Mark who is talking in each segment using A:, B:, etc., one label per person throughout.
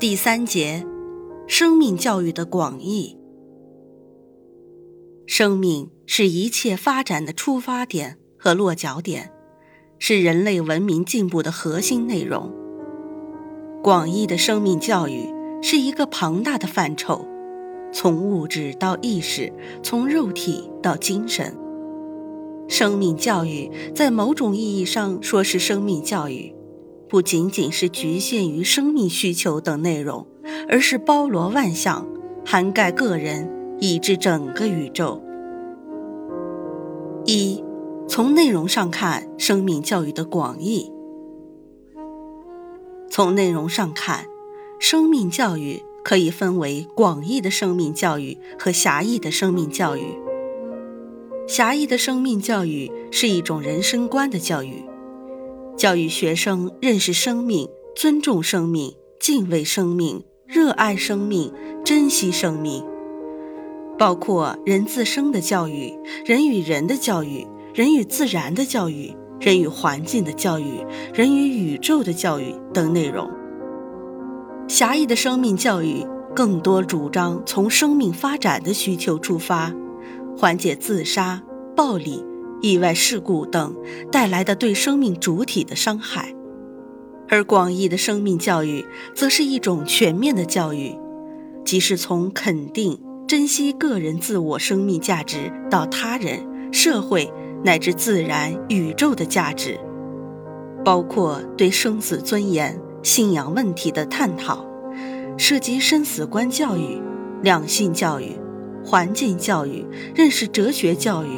A: 第三节，生命教育的广义。生命是一切发展的出发点和落脚点，是人类文明进步的核心内容。广义的生命教育是一个庞大的范畴，从物质到意识，从肉体到精神。生命教育在某种意义上说是生命教育。不仅仅是局限于生命需求等内容，而是包罗万象，涵盖个人以至整个宇宙。一，从内容上看，生命教育的广义。从内容上看，生命教育可以分为广义的生命教育和狭义的生命教育。狭义的生命教育是一种人生观的教育。教育学生认识生命、尊重生命、敬畏生命、热爱生命、珍惜生命，包括人自身的教育、人与人的教育、人与自然的教育、人与环境的教育、人与宇宙的教育等内容。狭义的生命教育更多主张从生命发展的需求出发，缓解自杀、暴力。意外事故等带来的对生命主体的伤害，而广义的生命教育则是一种全面的教育，即是从肯定、珍惜个人自我生命价值到他人、社会乃至自然、宇宙的价值，包括对生死尊严、信仰问题的探讨，涉及生死观教育、两性教育、环境教育、认识哲学教育。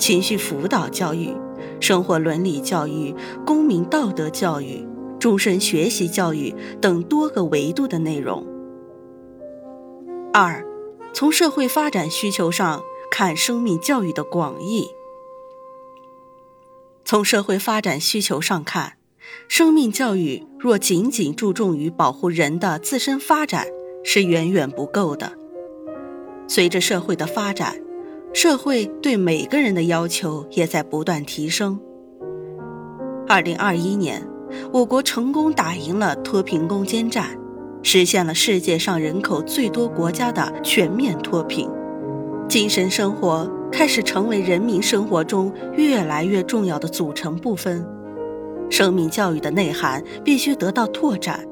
A: 情绪辅导教育、生活伦理教育、公民道德教育、终身学习教育等多个维度的内容。二，从社会发展需求上看生命教育的广义。从社会发展需求上看，生命教育若仅仅注重于保护人的自身发展，是远远不够的。随着社会的发展，社会对每个人的要求也在不断提升。二零二一年，我国成功打赢了脱贫攻坚战，实现了世界上人口最多国家的全面脱贫。精神生活开始成为人民生活中越来越重要的组成部分。生命教育的内涵必须得到拓展。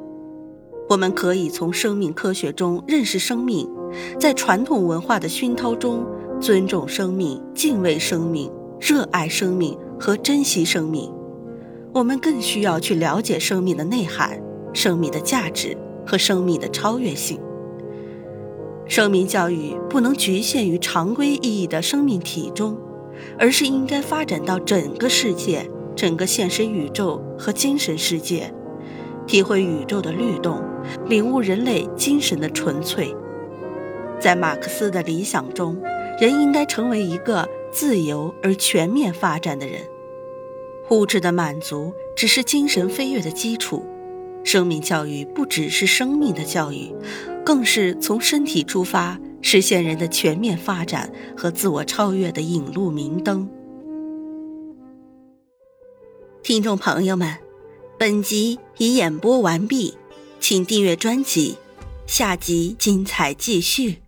A: 我们可以从生命科学中认识生命，在传统文化的熏陶中。尊重生命，敬畏生命，热爱生命和珍惜生命。我们更需要去了解生命的内涵、生命的价值和生命的超越性。生命教育不能局限于常规意义的生命体中，而是应该发展到整个世界、整个现实宇宙和精神世界，体会宇宙的律动，领悟人类精神的纯粹。在马克思的理想中。人应该成为一个自由而全面发展的人。物质的满足只是精神飞跃的基础。生命教育不只是生命的教育，更是从身体出发，实现人的全面发展和自我超越的引路明灯。听众朋友们，本集已演播完毕，请订阅专辑，下集精彩继续。